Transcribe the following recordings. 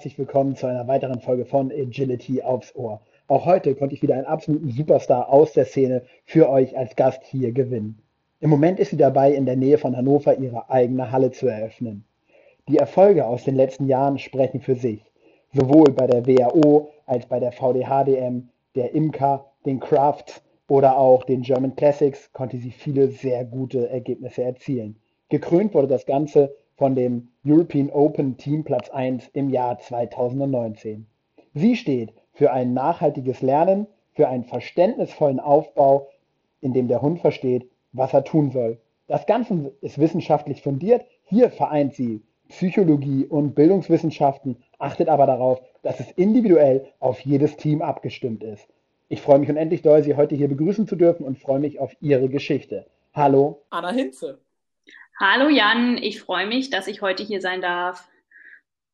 Herzlich willkommen zu einer weiteren Folge von Agility aufs Ohr. Auch heute konnte ich wieder einen absoluten Superstar aus der Szene für euch als Gast hier gewinnen. Im Moment ist sie dabei, in der Nähe von Hannover ihre eigene Halle zu eröffnen. Die Erfolge aus den letzten Jahren sprechen für sich. Sowohl bei der WHO als bei der VDHDM, der IMCA, den Crafts oder auch den German Classics konnte sie viele sehr gute Ergebnisse erzielen. Gekrönt wurde das Ganze von dem European Open Team Platz 1 im Jahr 2019. Sie steht für ein nachhaltiges Lernen, für einen verständnisvollen Aufbau, in dem der Hund versteht, was er tun soll. Das Ganze ist wissenschaftlich fundiert. Hier vereint sie Psychologie und Bildungswissenschaften, achtet aber darauf, dass es individuell auf jedes Team abgestimmt ist. Ich freue mich unendlich doll, Sie heute hier begrüßen zu dürfen und freue mich auf Ihre Geschichte. Hallo. Anna Hinze. Hallo Jan, ich freue mich, dass ich heute hier sein darf.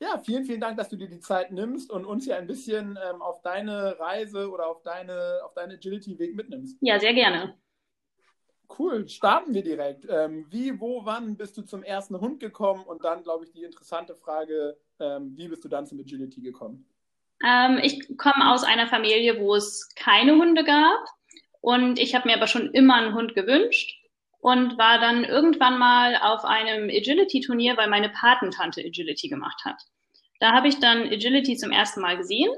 Ja, vielen, vielen Dank, dass du dir die Zeit nimmst und uns hier ein bisschen ähm, auf deine Reise oder auf deine, auf deinen Agility-Weg mitnimmst. Ja, sehr gerne. Cool, starten wir direkt. Ähm, wie, wo, wann bist du zum ersten Hund gekommen? Und dann, glaube ich, die interessante Frage, ähm, wie bist du dann zum Agility gekommen? Ähm, ich komme aus einer Familie, wo es keine Hunde gab. Und ich habe mir aber schon immer einen Hund gewünscht und war dann irgendwann mal auf einem Agility-Turnier, weil meine Patentante Agility gemacht hat. Da habe ich dann Agility zum ersten Mal gesehen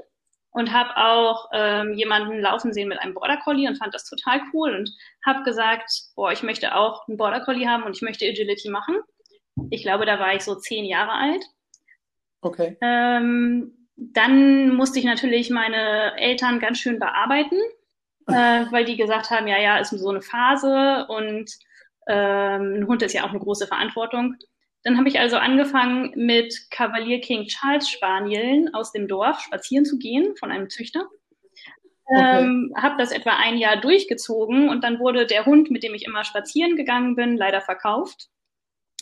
und habe auch ähm, jemanden laufen sehen mit einem Border Collie und fand das total cool und habe gesagt, boah, ich möchte auch einen Border Collie haben und ich möchte Agility machen. Ich glaube, da war ich so zehn Jahre alt. Okay. Ähm, dann musste ich natürlich meine Eltern ganz schön bearbeiten, äh, weil die gesagt haben, ja, ja, ist so eine Phase und ähm, ein Hund ist ja auch eine große Verantwortung. Dann habe ich also angefangen, mit Cavalier King Charles Spanieln aus dem Dorf spazieren zu gehen von einem Züchter. Okay. Ähm, habe das etwa ein Jahr durchgezogen und dann wurde der Hund, mit dem ich immer spazieren gegangen bin, leider verkauft.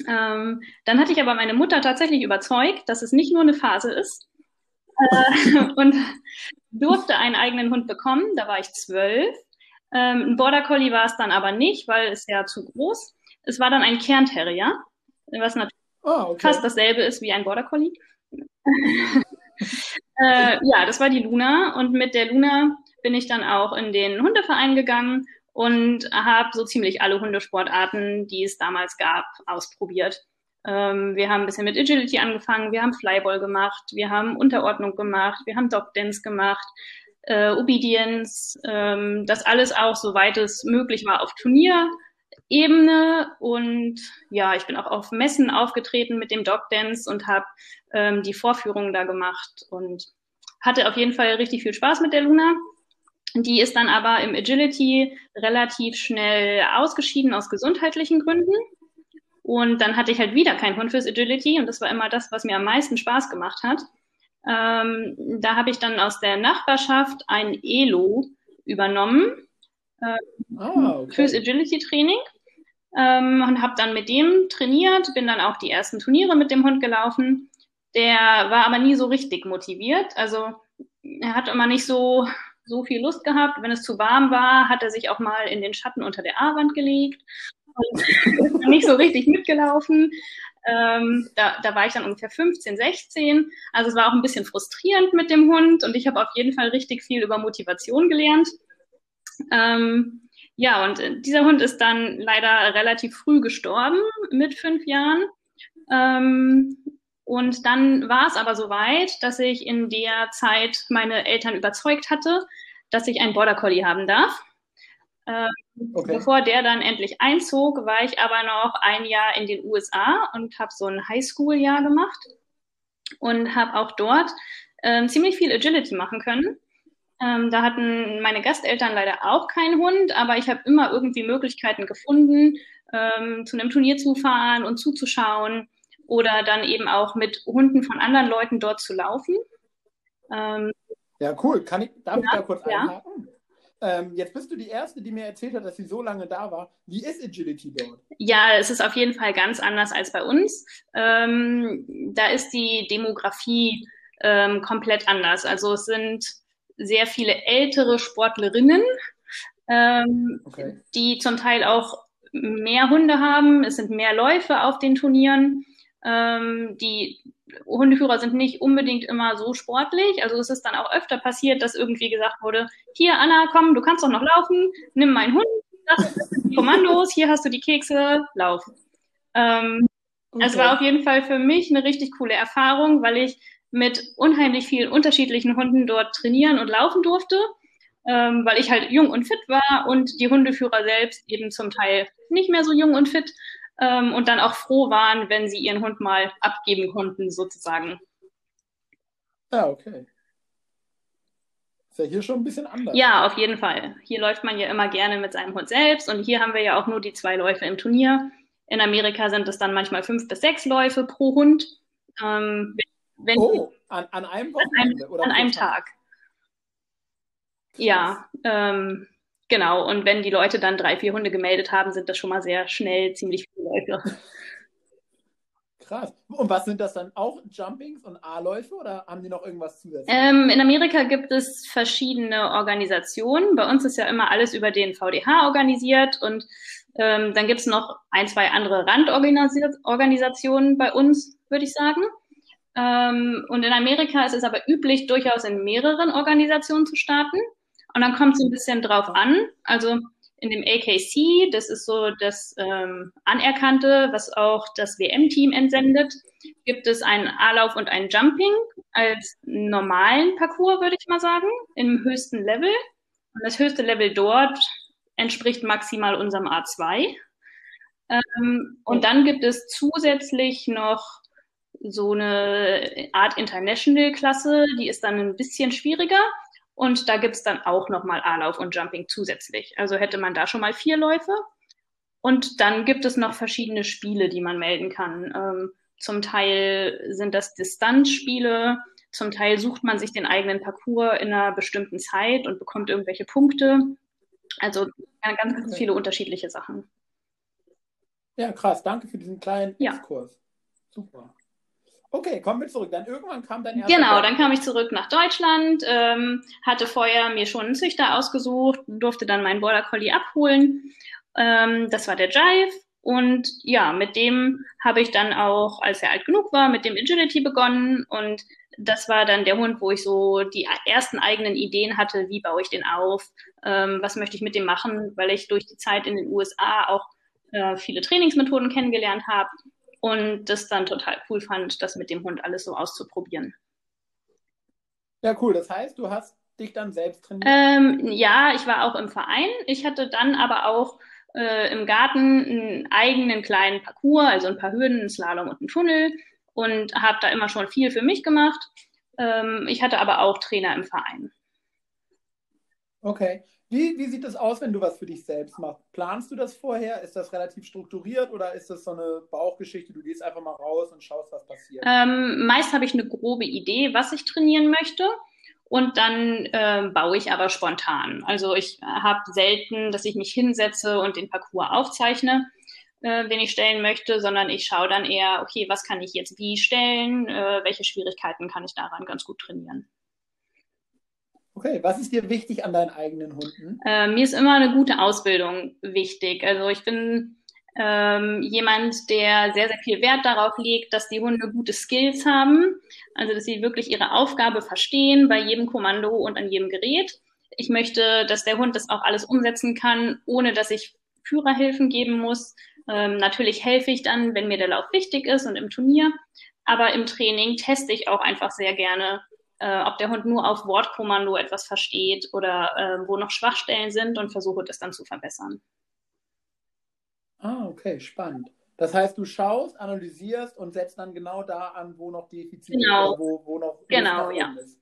Ähm, dann hatte ich aber meine Mutter tatsächlich überzeugt, dass es nicht nur eine Phase ist äh, und durfte einen eigenen Hund bekommen. Da war ich zwölf. Ähm, ein Border Collie war es dann aber nicht, weil es ja zu groß. Es war dann ein Kernterrier was natürlich oh, okay. fast dasselbe ist wie ein Border Collie. äh, ja, das war die Luna und mit der Luna bin ich dann auch in den Hundeverein gegangen und habe so ziemlich alle Hundesportarten, die es damals gab, ausprobiert. Ähm, wir haben ein bisschen mit Agility angefangen, wir haben Flyball gemacht, wir haben Unterordnung gemacht, wir haben Dog Dance gemacht, äh, Obedience, ähm, das alles auch, soweit es möglich war, auf Turnier Ebene und ja, ich bin auch auf Messen aufgetreten mit dem Dog Dance und habe ähm, die Vorführungen da gemacht und hatte auf jeden Fall richtig viel Spaß mit der Luna. Die ist dann aber im Agility relativ schnell ausgeschieden aus gesundheitlichen Gründen. Und dann hatte ich halt wieder keinen Hund fürs Agility und das war immer das, was mir am meisten Spaß gemacht hat. Ähm, da habe ich dann aus der Nachbarschaft ein Elo übernommen äh, ah, okay. fürs Agility-Training ähm, und habe dann mit dem trainiert, bin dann auch die ersten Turniere mit dem Hund gelaufen. Der war aber nie so richtig motiviert. Also er hat immer nicht so, so viel Lust gehabt. Wenn es zu warm war, hat er sich auch mal in den Schatten unter der A-Wand gelegt und ist nicht so richtig mitgelaufen. Ähm, da, da war ich dann ungefähr 15, 16. Also es war auch ein bisschen frustrierend mit dem Hund und ich habe auf jeden Fall richtig viel über Motivation gelernt. Ähm, ja, und äh, dieser Hund ist dann leider relativ früh gestorben, mit fünf Jahren. Ähm, und dann war es aber so weit, dass ich in der Zeit meine Eltern überzeugt hatte, dass ich einen Border Collie haben darf. Ähm, okay. Bevor der dann endlich einzog, war ich aber noch ein Jahr in den USA und habe so ein Highschool-Jahr gemacht und habe auch dort äh, ziemlich viel Agility machen können. Ähm, da hatten meine Gasteltern leider auch keinen Hund, aber ich habe immer irgendwie Möglichkeiten gefunden, ähm, zu einem Turnier zu fahren und zuzuschauen oder dann eben auch mit Hunden von anderen Leuten dort zu laufen. Ähm, ja, cool. Kann ich, darf ja, ich da kurz ja. einhaken? Ähm, jetzt bist du die Erste, die mir erzählt hat, dass sie so lange da war. Wie ist Agility dort? Ja, es ist auf jeden Fall ganz anders als bei uns. Ähm, da ist die Demografie ähm, komplett anders. Also es sind sehr viele ältere Sportlerinnen, ähm, okay. die zum Teil auch mehr Hunde haben. Es sind mehr Läufe auf den Turnieren. Ähm, die Hundeführer sind nicht unbedingt immer so sportlich. Also es ist dann auch öfter passiert, dass irgendwie gesagt wurde, hier Anna, komm, du kannst doch noch laufen, nimm meinen Hund, das sind die Kommandos, hier hast du die Kekse, lauf. Ähm, okay. Es war auf jeden Fall für mich eine richtig coole Erfahrung, weil ich mit unheimlich vielen unterschiedlichen Hunden dort trainieren und laufen durfte, ähm, weil ich halt jung und fit war und die Hundeführer selbst eben zum Teil nicht mehr so jung und fit ähm, und dann auch froh waren, wenn sie ihren Hund mal abgeben konnten, sozusagen. Ja, okay. Ist ja hier schon ein bisschen anders. Ja, auf jeden Fall. Hier läuft man ja immer gerne mit seinem Hund selbst und hier haben wir ja auch nur die zwei Läufe im Turnier. In Amerika sind es dann manchmal fünf bis sechs Läufe pro Hund. Ähm, wenn, oh, an, an einem Wochenende? An einem, an einem Tag. Tag. Ja, ähm, Genau, und wenn die Leute dann drei, vier Hunde gemeldet haben, sind das schon mal sehr schnell ziemlich viele Leute. Krass. Und was sind das dann auch? Jumpings und A-Läufe oder haben die noch irgendwas zusätzlich? Ähm, in Amerika gibt es verschiedene Organisationen. Bei uns ist ja immer alles über den VDH organisiert und ähm, dann gibt es noch ein, zwei andere Randorganisationen bei uns, würde ich sagen. Ähm, und in Amerika ist es aber üblich, durchaus in mehreren Organisationen zu starten. Und dann kommt es ein bisschen drauf an. Also in dem AKC, das ist so das ähm, Anerkannte, was auch das WM-Team entsendet, gibt es einen A-Lauf und ein Jumping als normalen Parcours, würde ich mal sagen, im höchsten Level. Und das höchste Level dort entspricht maximal unserem A2. Ähm, und dann gibt es zusätzlich noch so eine Art International-Klasse, die ist dann ein bisschen schwieriger. Und da gibt's dann auch nochmal A-Lauf und Jumping zusätzlich. Also hätte man da schon mal vier Läufe. Und dann gibt es noch verschiedene Spiele, die man melden kann. Ähm, zum Teil sind das Distanzspiele, zum Teil sucht man sich den eigenen Parcours in einer bestimmten Zeit und bekommt irgendwelche Punkte. Also ganz, ganz viele unterschiedliche Sachen. Ja, krass. Danke für diesen kleinen ja. Exkurs. Super. Okay, kommen wir zurück. Dann irgendwann kam dein erster. Genau, dann kam ich zurück nach Deutschland, ähm, hatte vorher mir schon einen Züchter ausgesucht, durfte dann meinen Border Collie abholen. Ähm, das war der Jive. Und ja, mit dem habe ich dann auch, als er alt genug war, mit dem Agility begonnen. Und das war dann der Hund, wo ich so die ersten eigenen Ideen hatte, wie baue ich den auf, ähm, was möchte ich mit dem machen, weil ich durch die Zeit in den USA auch äh, viele Trainingsmethoden kennengelernt habe und das dann total cool fand, das mit dem Hund alles so auszuprobieren. Ja, cool. Das heißt, du hast dich dann selbst trainiert? Ähm, ja, ich war auch im Verein. Ich hatte dann aber auch äh, im Garten einen eigenen kleinen Parcours, also ein paar Hürden, einen Slalom und einen Tunnel und habe da immer schon viel für mich gemacht. Ähm, ich hatte aber auch Trainer im Verein. Okay. Wie, wie sieht das aus, wenn du was für dich selbst machst? Planst du das vorher? Ist das relativ strukturiert oder ist das so eine Bauchgeschichte? Du gehst einfach mal raus und schaust, was passiert? Ähm, meist habe ich eine grobe Idee, was ich trainieren möchte. Und dann äh, baue ich aber spontan. Also ich habe selten, dass ich mich hinsetze und den Parcours aufzeichne, äh, den ich stellen möchte, sondern ich schaue dann eher, okay, was kann ich jetzt wie stellen, äh, welche Schwierigkeiten kann ich daran ganz gut trainieren. Okay, was ist dir wichtig an deinen eigenen Hunden? Äh, mir ist immer eine gute Ausbildung wichtig. Also ich bin ähm, jemand, der sehr, sehr viel Wert darauf legt, dass die Hunde gute Skills haben. Also dass sie wirklich ihre Aufgabe verstehen bei jedem Kommando und an jedem Gerät. Ich möchte, dass der Hund das auch alles umsetzen kann, ohne dass ich Führerhilfen geben muss. Ähm, natürlich helfe ich dann, wenn mir der Lauf wichtig ist und im Turnier. Aber im Training teste ich auch einfach sehr gerne, äh, ob der Hund nur auf Wortkommando etwas versteht oder äh, wo noch Schwachstellen sind und versuche das dann zu verbessern. Ah, okay, spannend. Das heißt, du schaust, analysierst und setzt dann genau da an, wo noch Defizite genau. oder wo, wo noch genau, ja. ist.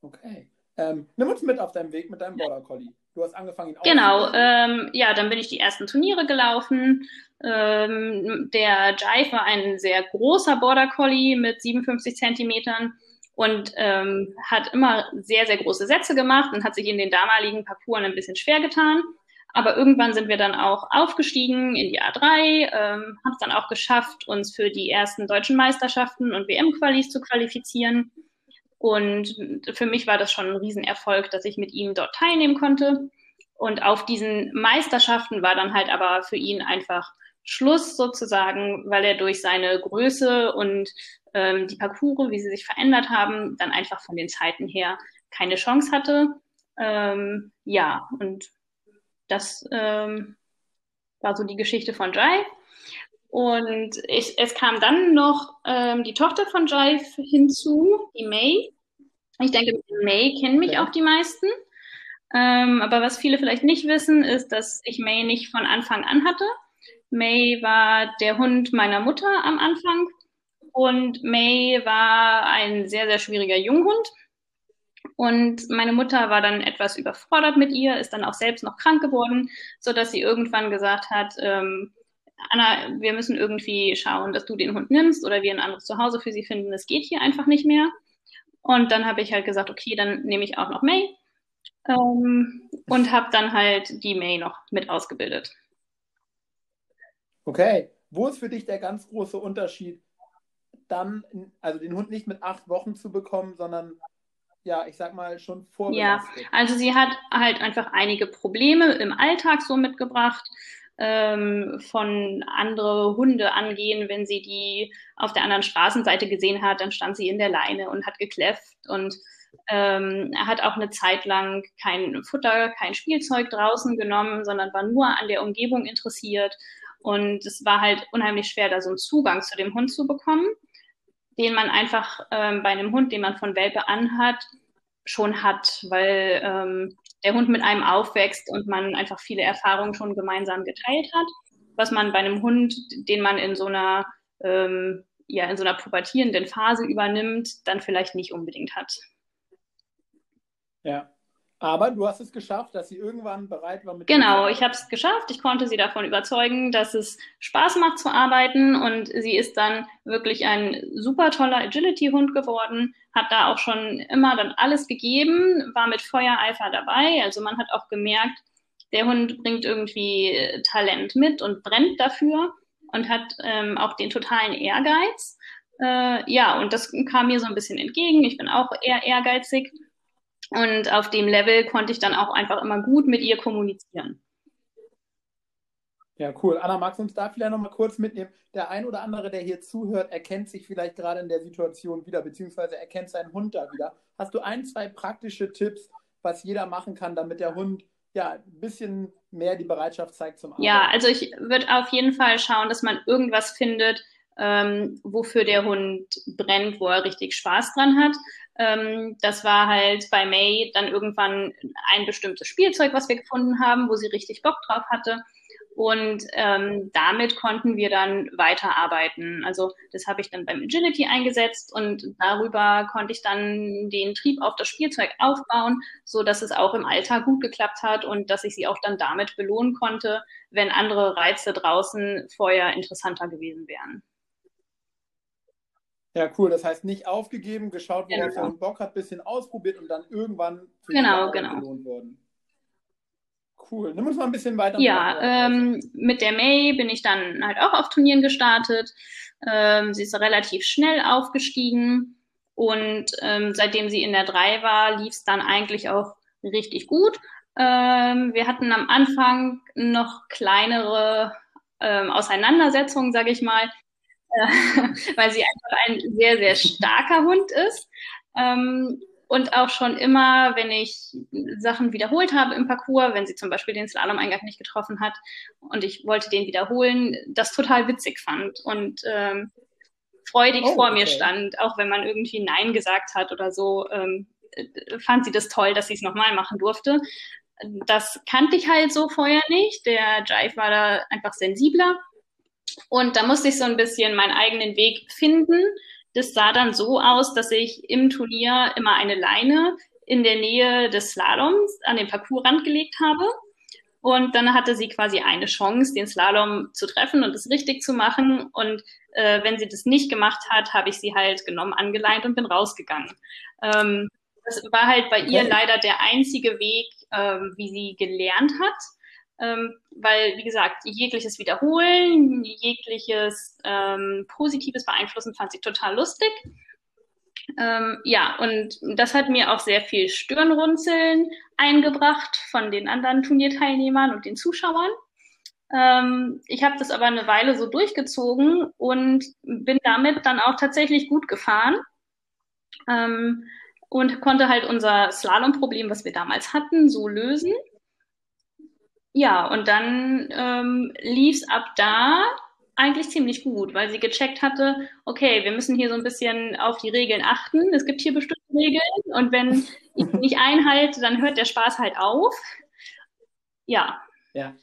Okay. Ähm, nimm uns mit auf deinem Weg mit deinem Border Collie. Du hast angefangen, ihn Genau, ähm, ja, dann bin ich die ersten Turniere gelaufen. Ähm, der Jive war ein sehr großer Border Collie mit 57 Zentimetern und ähm, hat immer sehr, sehr große Sätze gemacht und hat sich in den damaligen Parcours ein bisschen schwer getan. Aber irgendwann sind wir dann auch aufgestiegen in die A3, ähm, haben es dann auch geschafft, uns für die ersten deutschen Meisterschaften und WM-Qualis zu qualifizieren. Und für mich war das schon ein Riesenerfolg, dass ich mit ihm dort teilnehmen konnte. Und auf diesen Meisterschaften war dann halt aber für ihn einfach Schluss sozusagen, weil er durch seine Größe und ähm, die Parcours, wie sie sich verändert haben, dann einfach von den Zeiten her keine Chance hatte. Ähm, ja, und das ähm, war so die Geschichte von Jive. Und ich, es kam dann noch ähm, die Tochter von Jive hinzu, die May. Ich denke, May kennen mich okay. auch die meisten. Ähm, aber was viele vielleicht nicht wissen, ist, dass ich May nicht von Anfang an hatte. May war der Hund meiner Mutter am Anfang und May war ein sehr, sehr schwieriger Junghund. Und meine Mutter war dann etwas überfordert mit ihr, ist dann auch selbst noch krank geworden, so dass sie irgendwann gesagt hat, ähm, Anna, wir müssen irgendwie schauen, dass du den Hund nimmst oder wir ein anderes Zuhause für sie finden. Es geht hier einfach nicht mehr. Und dann habe ich halt gesagt, okay, dann nehme ich auch noch May ähm, und habe dann halt die May noch mit ausgebildet. Okay, wo ist für dich der ganz große Unterschied, dann, also den Hund nicht mit acht Wochen zu bekommen, sondern ja, ich sag mal, schon vorbelastet. Ja, also sie hat halt einfach einige Probleme im Alltag so mitgebracht, ähm, von andere Hunde angehen. Wenn sie die auf der anderen Straßenseite gesehen hat, dann stand sie in der Leine und hat gekläfft und ähm, hat auch eine Zeit lang kein Futter, kein Spielzeug draußen genommen, sondern war nur an der Umgebung interessiert. Und es war halt unheimlich schwer, da so einen Zugang zu dem Hund zu bekommen den man einfach ähm, bei einem Hund, den man von Welpe anhat, schon hat, weil ähm, der Hund mit einem aufwächst und man einfach viele Erfahrungen schon gemeinsam geteilt hat, was man bei einem Hund, den man in so einer ähm, ja in so einer pubertierenden Phase übernimmt, dann vielleicht nicht unbedingt hat. Ja, aber du hast es geschafft, dass sie irgendwann bereit war mit. Genau, ich habe es geschafft. Ich konnte sie davon überzeugen, dass es Spaß macht zu arbeiten und sie ist dann wirklich ein super toller Agility-Hund geworden, hat da auch schon immer dann alles gegeben, war mit Feuereifer dabei. Also man hat auch gemerkt, der Hund bringt irgendwie Talent mit und brennt dafür und hat ähm, auch den totalen Ehrgeiz. Äh, ja, und das kam mir so ein bisschen entgegen. Ich bin auch eher ehrgeizig und auf dem Level konnte ich dann auch einfach immer gut mit ihr kommunizieren. Ja, cool. Anna, magst du uns da vielleicht nochmal kurz mitnehmen? Der ein oder andere, der hier zuhört, erkennt sich vielleicht gerade in der Situation wieder, beziehungsweise erkennt seinen Hund da wieder. Hast du ein, zwei praktische Tipps, was jeder machen kann, damit der Hund ja ein bisschen mehr die Bereitschaft zeigt zum Arbeiten? Ja, also ich würde auf jeden Fall schauen, dass man irgendwas findet, ähm, wofür der Hund brennt, wo er richtig Spaß dran hat. Ähm, das war halt bei May dann irgendwann ein bestimmtes Spielzeug, was wir gefunden haben, wo sie richtig Bock drauf hatte. Und ähm, damit konnten wir dann weiterarbeiten. Also das habe ich dann beim Agility eingesetzt und darüber konnte ich dann den Trieb auf das Spielzeug aufbauen, so dass es auch im Alltag gut geklappt hat und dass ich sie auch dann damit belohnen konnte, wenn andere Reize draußen vorher interessanter gewesen wären. Ja, cool. Das heißt, nicht aufgegeben, geschaut, worauf genau. der Bock hat, bisschen ausprobiert und dann irgendwann für genau, genau. belohnt worden. Cool. Nimm uns mal ein bisschen weiter. Ja, ähm, mit der May bin ich dann halt auch auf Turnieren gestartet. Ähm, sie ist relativ schnell aufgestiegen und ähm, seitdem sie in der 3 war, lief es dann eigentlich auch richtig gut. Ähm, wir hatten am Anfang noch kleinere ähm, Auseinandersetzungen, sage ich mal, weil sie einfach ein sehr, sehr starker Hund ist. Ähm, und auch schon immer, wenn ich Sachen wiederholt habe im Parcours, wenn sie zum Beispiel den Slalom-Eingang nicht getroffen hat und ich wollte den wiederholen, das total witzig fand und ähm, freudig oh, vor mir stand, auch wenn man irgendwie Nein gesagt hat oder so, ähm, fand sie das toll, dass sie es nochmal machen durfte. Das kannte ich halt so vorher nicht. Der Jive war da einfach sensibler und da musste ich so ein bisschen meinen eigenen Weg finden. Das sah dann so aus, dass ich im Turnier immer eine Leine in der Nähe des Slaloms an den Parcoursrand gelegt habe. Und dann hatte sie quasi eine Chance, den Slalom zu treffen und es richtig zu machen. Und äh, wenn sie das nicht gemacht hat, habe ich sie halt genommen, angeleint und bin rausgegangen. Ähm, das war halt bei ihr leider der einzige Weg, ähm, wie sie gelernt hat ähm, weil, wie gesagt, jegliches Wiederholen, jegliches ähm, positives Beeinflussen fand sie total lustig. Ähm, ja, und das hat mir auch sehr viel Stirnrunzeln eingebracht von den anderen Turnierteilnehmern und den Zuschauern. Ähm, ich habe das aber eine Weile so durchgezogen und bin damit dann auch tatsächlich gut gefahren. Ähm, und konnte halt unser Slalom-Problem, was wir damals hatten, so lösen. Ja, und dann ähm, lief es ab da eigentlich ziemlich gut, weil sie gecheckt hatte, okay, wir müssen hier so ein bisschen auf die Regeln achten. Es gibt hier bestimmte Regeln und wenn ich nicht einhalte, dann hört der Spaß halt auf. Ja. Ja.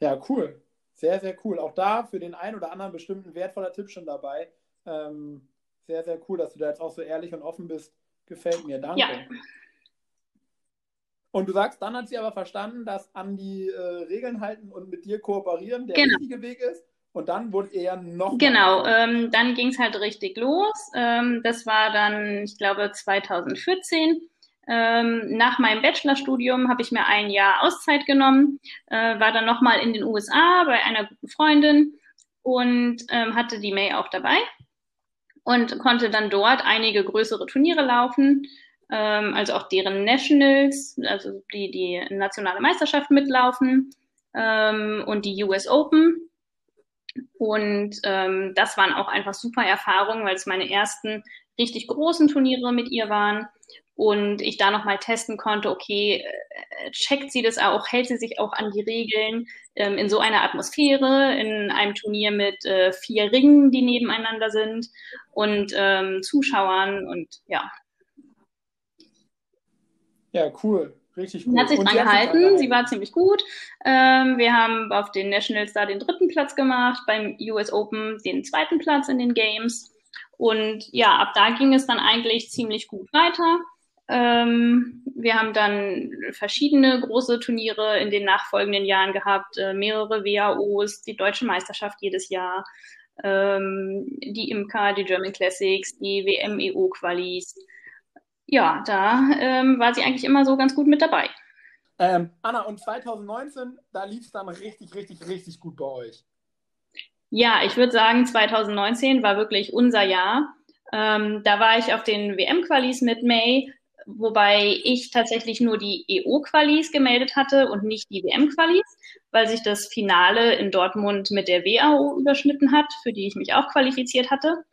Ja, cool. Sehr, sehr cool. Auch da für den einen oder anderen bestimmten wertvoller Tipp schon dabei. Ähm, sehr, sehr cool, dass du da jetzt auch so ehrlich und offen bist. Gefällt mir. Danke. Ja. Und du sagst, dann hat sie aber verstanden, dass an die äh, Regeln halten und mit dir kooperieren der genau. richtige Weg ist. Und dann wurde er noch. Genau, ähm, dann ging es halt richtig los. Ähm, das war dann, ich glaube, 2014. Ähm, nach meinem Bachelorstudium habe ich mir ein Jahr Auszeit genommen, äh, war dann nochmal in den USA bei einer guten Freundin und ähm, hatte die May auch dabei und konnte dann dort einige größere Turniere laufen, ähm, also auch deren Nationals, also die die nationale Meisterschaft mitlaufen ähm, und die US Open. Und ähm, das waren auch einfach super Erfahrungen, weil es meine ersten richtig großen Turniere mit ihr waren und ich da nochmal testen konnte, okay, äh, checkt sie das auch, hält sie sich auch an die Regeln ähm, in so einer Atmosphäre, in einem Turnier mit äh, vier Ringen, die nebeneinander sind und ähm, Zuschauern und ja. Ja, cool. Richtig gut. Hat sich dran gehalten, sie war ziemlich gut. Ähm, wir haben auf den Nationals da den dritten Platz gemacht, beim US Open den zweiten Platz in den Games. Und ja, ab da ging es dann eigentlich ziemlich gut weiter. Ähm, wir haben dann verschiedene große Turniere in den nachfolgenden Jahren gehabt, äh, mehrere WAOs, die deutsche Meisterschaft jedes Jahr, ähm, die IMCA, die German Classics, die WM-EU-Qualis. Ja, da ähm, war sie eigentlich immer so ganz gut mit dabei. Ähm, Anna, und 2019, da lief es dann richtig, richtig, richtig gut bei euch. Ja, ich würde sagen, 2019 war wirklich unser Jahr. Ähm, da war ich auf den WM-Qualis mit May wobei ich tatsächlich nur die EO-Qualis gemeldet hatte und nicht die WM-Qualis, weil sich das Finale in Dortmund mit der WAO überschnitten hat, für die ich mich auch qualifiziert hatte.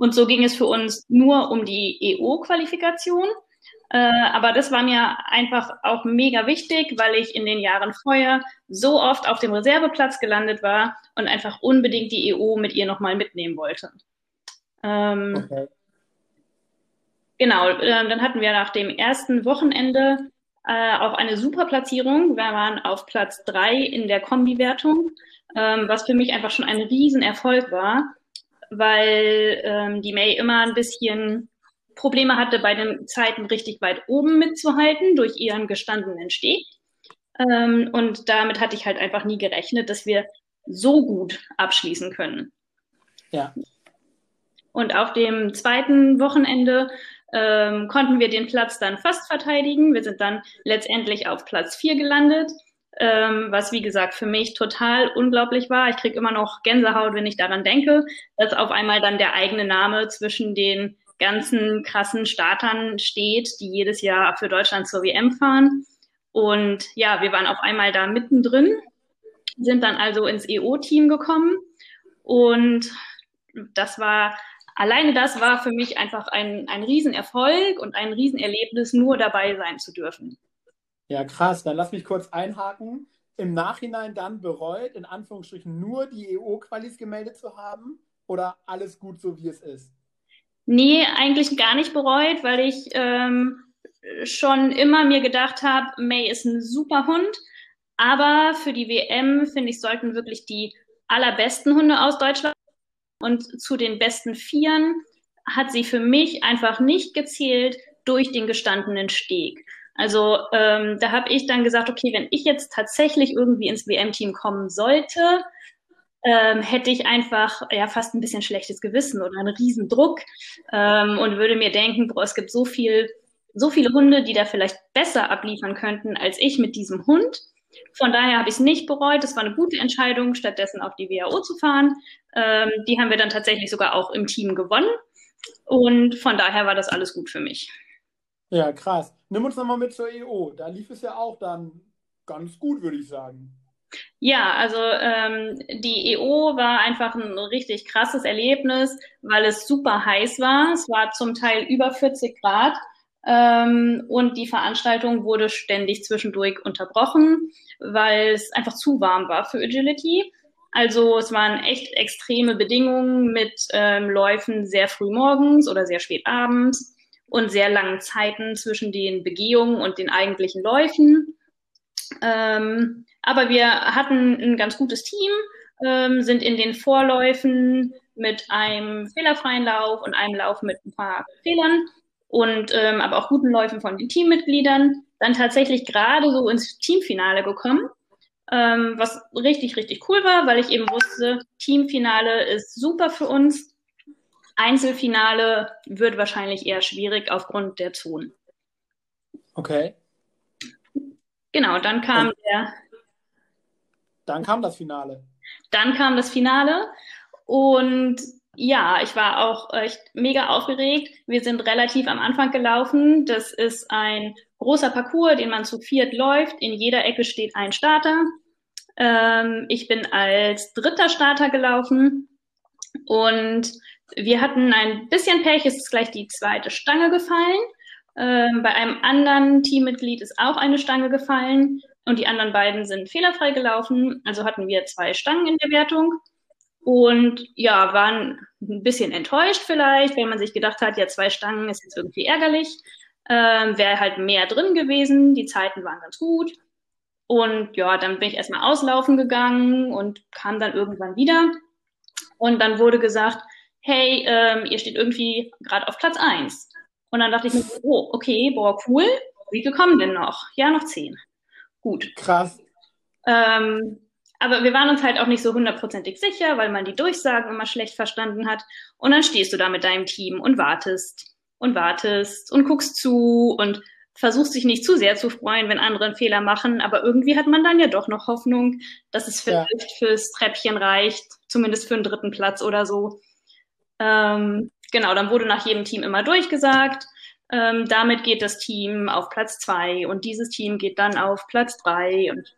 Und so ging es für uns nur um die EO-Qualifikation. Äh, aber das war mir einfach auch mega wichtig, weil ich in den Jahren vorher so oft auf dem Reserveplatz gelandet war und einfach unbedingt die EO mit ihr nochmal mitnehmen wollte. Ähm, okay. Genau, äh, dann hatten wir nach dem ersten Wochenende äh, auch eine super Platzierung. Wir waren auf Platz drei in der Kombi-Wertung, ähm, was für mich einfach schon ein Riesenerfolg war, weil ähm, die May immer ein bisschen Probleme hatte, bei den Zeiten richtig weit oben mitzuhalten durch ihren gestandenen Steg. Ähm, und damit hatte ich halt einfach nie gerechnet, dass wir so gut abschließen können. Ja. Und auf dem zweiten Wochenende ähm, konnten wir den Platz dann fast verteidigen. Wir sind dann letztendlich auf Platz vier gelandet, ähm, was wie gesagt für mich total unglaublich war. Ich kriege immer noch Gänsehaut, wenn ich daran denke, dass auf einmal dann der eigene Name zwischen den ganzen krassen Startern steht, die jedes Jahr für Deutschland zur WM fahren. Und ja, wir waren auf einmal da mittendrin, sind dann also ins EO-Team gekommen und das war alleine das war für mich einfach ein, ein Riesenerfolg und ein Riesenerlebnis, nur dabei sein zu dürfen. Ja, krass. Dann lass mich kurz einhaken. Im Nachhinein dann bereut, in Anführungsstrichen, nur die EO-Qualis gemeldet zu haben oder alles gut so, wie es ist? Nee, eigentlich gar nicht bereut, weil ich ähm, schon immer mir gedacht habe, May ist ein super Hund, aber für die WM, finde ich, sollten wirklich die allerbesten Hunde aus Deutschland und zu den besten Vieren hat sie für mich einfach nicht gezählt durch den gestandenen Steg. Also ähm, da habe ich dann gesagt, okay, wenn ich jetzt tatsächlich irgendwie ins WM-Team kommen sollte, ähm, hätte ich einfach ja fast ein bisschen schlechtes Gewissen oder einen riesen Druck ähm, und würde mir denken, boah, es gibt so viel, so viele Hunde, die da vielleicht besser abliefern könnten als ich mit diesem Hund. Von daher habe ich es nicht bereut. Es war eine gute Entscheidung, stattdessen auf die WAO zu fahren. Ähm, die haben wir dann tatsächlich sogar auch im Team gewonnen. Und von daher war das alles gut für mich. Ja, krass. Nimm uns nochmal mit zur EO. Da lief es ja auch dann ganz gut, würde ich sagen. Ja, also ähm, die EO war einfach ein richtig krasses Erlebnis, weil es super heiß war. Es war zum Teil über 40 Grad ähm, und die Veranstaltung wurde ständig zwischendurch unterbrochen, weil es einfach zu warm war für Agility. Also es waren echt extreme Bedingungen mit ähm, Läufen sehr früh morgens oder sehr spät abends und sehr langen Zeiten zwischen den Begehungen und den eigentlichen Läufen. Ähm, aber wir hatten ein ganz gutes Team, ähm, sind in den Vorläufen mit einem fehlerfreien Lauf und einem Lauf mit ein paar Fehlern und ähm, aber auch guten Läufen von den Teammitgliedern dann tatsächlich gerade so ins Teamfinale gekommen, ähm, was richtig, richtig cool war, weil ich eben wusste, Teamfinale ist super für uns. Einzelfinale wird wahrscheinlich eher schwierig aufgrund der Zonen. Okay. Genau, dann kam und der. Dann kam das Finale. Dann kam das Finale und ja, ich war auch echt mega aufgeregt. Wir sind relativ am Anfang gelaufen. Das ist ein großer Parcours, den man zu viert läuft. In jeder Ecke steht ein Starter. Ähm, ich bin als dritter Starter gelaufen und wir hatten ein bisschen Pech. Es ist gleich die zweite Stange gefallen. Ähm, bei einem anderen Teammitglied ist auch eine Stange gefallen und die anderen beiden sind fehlerfrei gelaufen. Also hatten wir zwei Stangen in der Wertung und ja, waren ein bisschen enttäuscht vielleicht, weil man sich gedacht hat, ja, zwei Stangen ist jetzt irgendwie ärgerlich. Ähm, Wäre halt mehr drin gewesen. Die Zeiten waren ganz gut. Und ja, dann bin ich erstmal auslaufen gegangen und kam dann irgendwann wieder. Und dann wurde gesagt, hey, ähm, ihr steht irgendwie gerade auf Platz eins. Und dann dachte ich mir, oh, okay, boah, cool. Wie viel kommen denn noch? Ja, noch zehn. Gut. Krass. Ähm, aber wir waren uns halt auch nicht so hundertprozentig sicher, weil man die Durchsagen immer schlecht verstanden hat. Und dann stehst du da mit deinem Team und wartest und wartest und guckst zu und versuchst dich nicht zu sehr zu freuen, wenn andere einen Fehler machen. Aber irgendwie hat man dann ja doch noch Hoffnung, dass es vielleicht ja. fürs Treppchen reicht, zumindest für einen dritten Platz oder so. Ähm, genau, dann wurde nach jedem Team immer durchgesagt. Ähm, damit geht das Team auf Platz zwei und dieses Team geht dann auf Platz drei und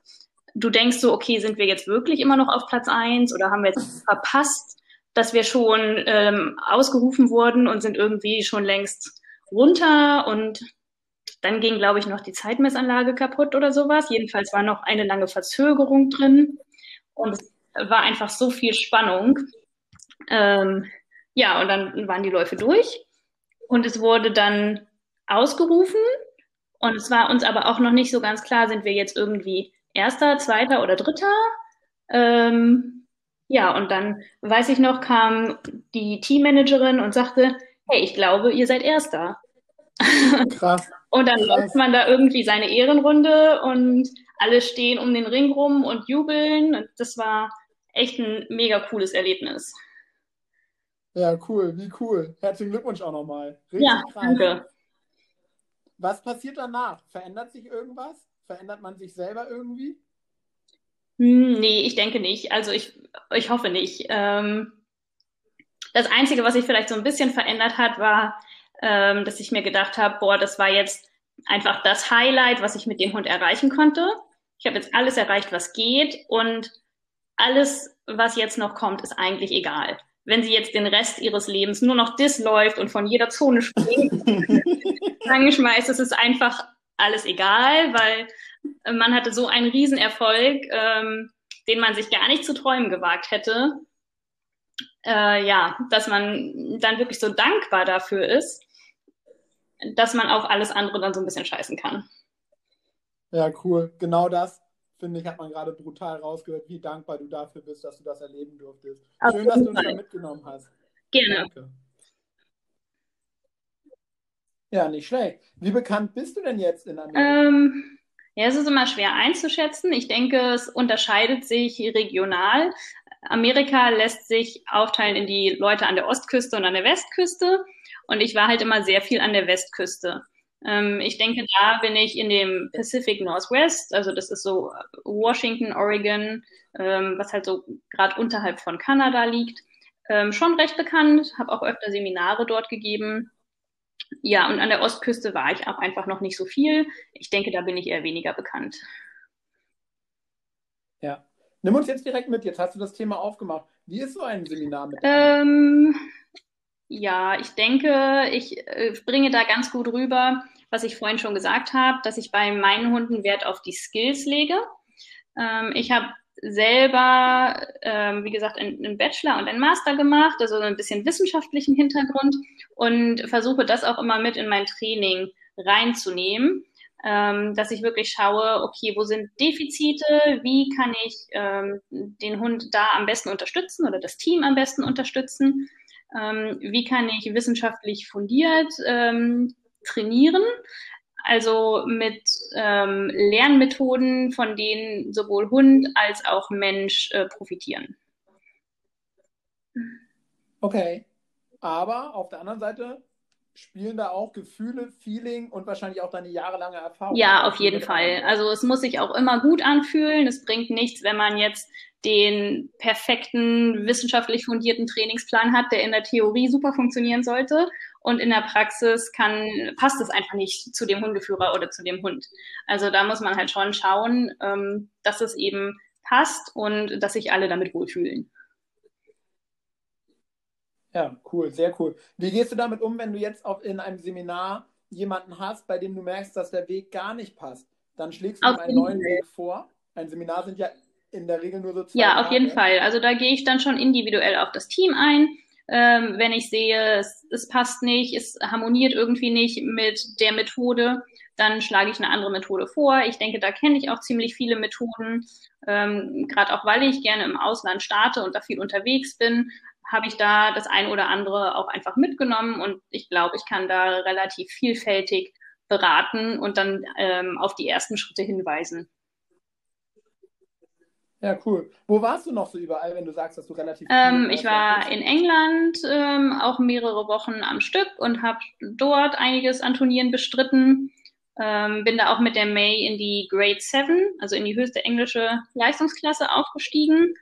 du denkst so, okay, sind wir jetzt wirklich immer noch auf Platz eins oder haben wir jetzt verpasst, dass wir schon ähm, ausgerufen wurden und sind irgendwie schon längst runter und dann ging, glaube ich, noch die Zeitmessanlage kaputt oder sowas. Jedenfalls war noch eine lange Verzögerung drin und es war einfach so viel Spannung. Ähm, ja, und dann waren die Läufe durch und es wurde dann ausgerufen und es war uns aber auch noch nicht so ganz klar, sind wir jetzt irgendwie erster, zweiter oder dritter. Ähm, ja, und dann weiß ich noch, kam die Teammanagerin und sagte, hey, ich glaube, ihr seid erster. Krass. und dann läuft man da irgendwie seine Ehrenrunde und alle stehen um den Ring rum und jubeln. Und das war echt ein mega cooles Erlebnis. Ja, cool, wie cool. Herzlichen Glückwunsch auch nochmal. ja, krass. danke. Was passiert danach? Verändert sich irgendwas? Verändert man sich selber irgendwie? Hm, nee, ich denke nicht. Also ich, ich hoffe nicht. Ähm, das Einzige, was sich vielleicht so ein bisschen verändert hat, war, ähm, dass ich mir gedacht habe, boah, das war jetzt einfach das Highlight, was ich mit dem Hund erreichen konnte. Ich habe jetzt alles erreicht, was geht und alles, was jetzt noch kommt, ist eigentlich egal. Wenn sie jetzt den Rest ihres Lebens nur noch das läuft und von jeder Zone springt, angeschmeißt, ist es einfach alles egal, weil man hatte so einen Riesenerfolg, ähm, den man sich gar nicht zu träumen gewagt hätte. Äh, ja, dass man dann wirklich so dankbar dafür ist, dass man auf alles andere dann so ein bisschen scheißen kann. Ja, cool. Genau das, finde ich, hat man gerade brutal rausgehört, wie dankbar du dafür bist, dass du das erleben durftest. Schön, dass du uns da mitgenommen hast. Gerne. Danke. Ja, nicht schlecht. Wie bekannt bist du denn jetzt in Amerika? Ähm, ja, es ist immer schwer einzuschätzen. Ich denke, es unterscheidet sich regional. Amerika lässt sich aufteilen in die Leute an der Ostküste und an der Westküste. Und ich war halt immer sehr viel an der Westküste. Ähm, ich denke, da bin ich in dem Pacific Northwest, also das ist so Washington, Oregon, ähm, was halt so gerade unterhalb von Kanada liegt, ähm, schon recht bekannt. Habe auch öfter Seminare dort gegeben ja, und an der Ostküste war ich auch einfach noch nicht so viel. Ich denke, da bin ich eher weniger bekannt. Ja. Nimm uns jetzt direkt mit, jetzt hast du das Thema aufgemacht. Wie ist so ein Seminar mit? Ähm, ja, ich denke, ich äh, bringe da ganz gut rüber, was ich vorhin schon gesagt habe, dass ich bei meinen Hunden Wert auf die Skills lege. Ähm, ich habe selber, ähm, wie gesagt, einen Bachelor und einen Master gemacht, also ein bisschen wissenschaftlichen Hintergrund und versuche das auch immer mit in mein Training reinzunehmen, ähm, dass ich wirklich schaue, okay, wo sind Defizite, wie kann ich ähm, den Hund da am besten unterstützen oder das Team am besten unterstützen, ähm, wie kann ich wissenschaftlich fundiert ähm, trainieren, also mit ähm, Lernmethoden, von denen sowohl Hund als auch Mensch äh, profitieren. Okay, aber auf der anderen Seite spielen da auch Gefühle, Feeling und wahrscheinlich auch deine jahrelange Erfahrung. Ja, auf jeden Fall. Also es muss sich auch immer gut anfühlen. Es bringt nichts, wenn man jetzt den perfekten wissenschaftlich fundierten Trainingsplan hat, der in der Theorie super funktionieren sollte und in der Praxis kann, passt es einfach nicht zu dem Hundeführer oder zu dem Hund. Also da muss man halt schon schauen, ähm, dass es eben passt und dass sich alle damit wohlfühlen. Ja, cool, sehr cool. Wie gehst du damit um, wenn du jetzt auch in einem Seminar jemanden hast, bei dem du merkst, dass der Weg gar nicht passt? Dann schlägst du ihm einen neuen Weg vor. Ein Seminar sind ja in der Regel nur so zwei Ja, auf Tage. jeden Fall. Also da gehe ich dann schon individuell auf das Team ein. Ähm, wenn ich sehe, es, es passt nicht, es harmoniert irgendwie nicht mit der Methode, dann schlage ich eine andere Methode vor. Ich denke, da kenne ich auch ziemlich viele Methoden, ähm, gerade auch weil ich gerne im Ausland starte und da viel unterwegs bin, habe ich da das ein oder andere auch einfach mitgenommen und ich glaube, ich kann da relativ vielfältig beraten und dann ähm, auf die ersten Schritte hinweisen. Ja, cool. Wo warst du noch so überall, wenn du sagst, dass du relativ. Ähm, ich war in England ähm, auch mehrere Wochen am Stück und habe dort einiges an Turnieren bestritten. Ähm, bin da auch mit der May in die Grade 7, also in die höchste englische Leistungsklasse aufgestiegen.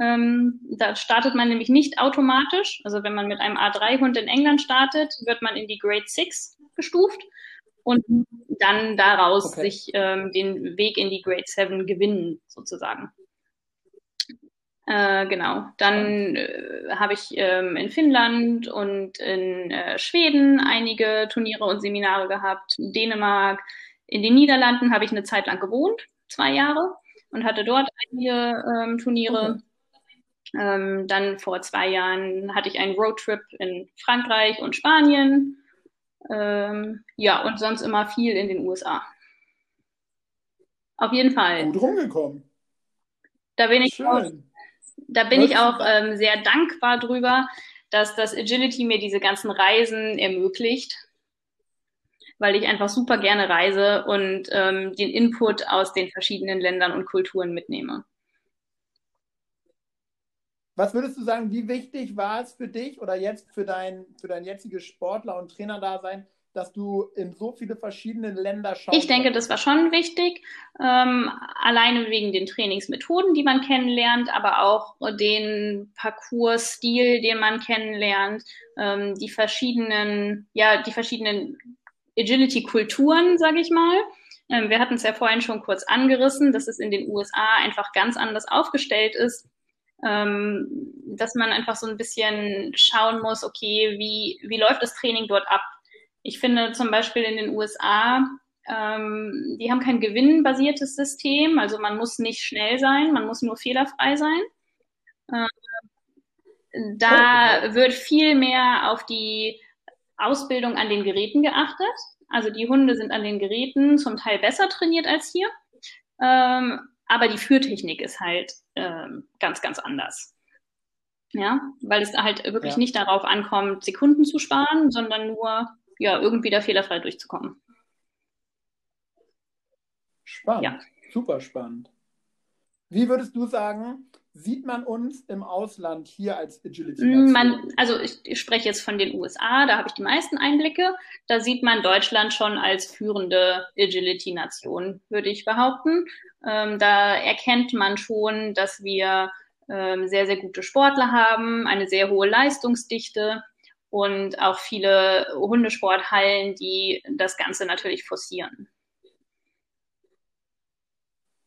Ähm, da startet man nämlich nicht automatisch. Also wenn man mit einem A3-Hund in England startet, wird man in die Grade 6 gestuft und dann daraus okay. sich ähm, den Weg in die Grade 7 gewinnen, sozusagen. Äh, genau. Dann äh, habe ich ähm, in Finnland und in äh, Schweden einige Turniere und Seminare gehabt. In Dänemark, in den Niederlanden habe ich eine Zeit lang gewohnt, zwei Jahre, und hatte dort einige ähm, Turniere. Okay. Ähm, dann vor zwei Jahren hatte ich einen Roadtrip in Frankreich und Spanien. Ähm, ja, und sonst immer viel in den USA. Auf jeden Fall. Gut rumgekommen. Da bin ich Schön da bin ich auch ähm, sehr dankbar drüber, dass das Agility mir diese ganzen Reisen ermöglicht, weil ich einfach super gerne reise und ähm, den Input aus den verschiedenen Ländern und Kulturen mitnehme. Was würdest du sagen, wie wichtig war es für dich oder jetzt für dein, für dein jetziges Sportler- und Trainerdasein, dass du in so viele verschiedene Länder schaust? Ich denke, das war schon wichtig, ähm, alleine wegen den Trainingsmethoden, die man kennenlernt, aber auch den Parcours-Stil, den man kennenlernt, ähm, die verschiedenen, ja, die verschiedenen Agility-Kulturen, sage ich mal. Ähm, wir hatten es ja vorhin schon kurz angerissen, dass es in den USA einfach ganz anders aufgestellt ist. Ähm, dass man einfach so ein bisschen schauen muss, okay, wie, wie läuft das Training dort ab? Ich finde zum Beispiel in den USA, ähm, die haben kein gewinnbasiertes System, also man muss nicht schnell sein, man muss nur fehlerfrei sein. Äh, da wird viel mehr auf die Ausbildung an den Geräten geachtet. Also die Hunde sind an den Geräten zum Teil besser trainiert als hier. Ähm, aber die Führtechnik ist halt ähm, ganz, ganz anders. Ja, weil es halt wirklich ja. nicht darauf ankommt, Sekunden zu sparen, sondern nur ja, irgendwie da fehlerfrei durchzukommen. Spannend, ja. super spannend. Wie würdest du sagen, sieht man uns im Ausland hier als Agility? Man, also ich, ich, spreche jetzt von den USA, da habe ich die meisten Einblicke. Da sieht man Deutschland schon als führende Agility-Nation, würde ich behaupten. Ähm, da erkennt man schon, dass wir ähm, sehr, sehr gute Sportler haben, eine sehr hohe Leistungsdichte und auch viele Hundesporthallen, die das Ganze natürlich forcieren.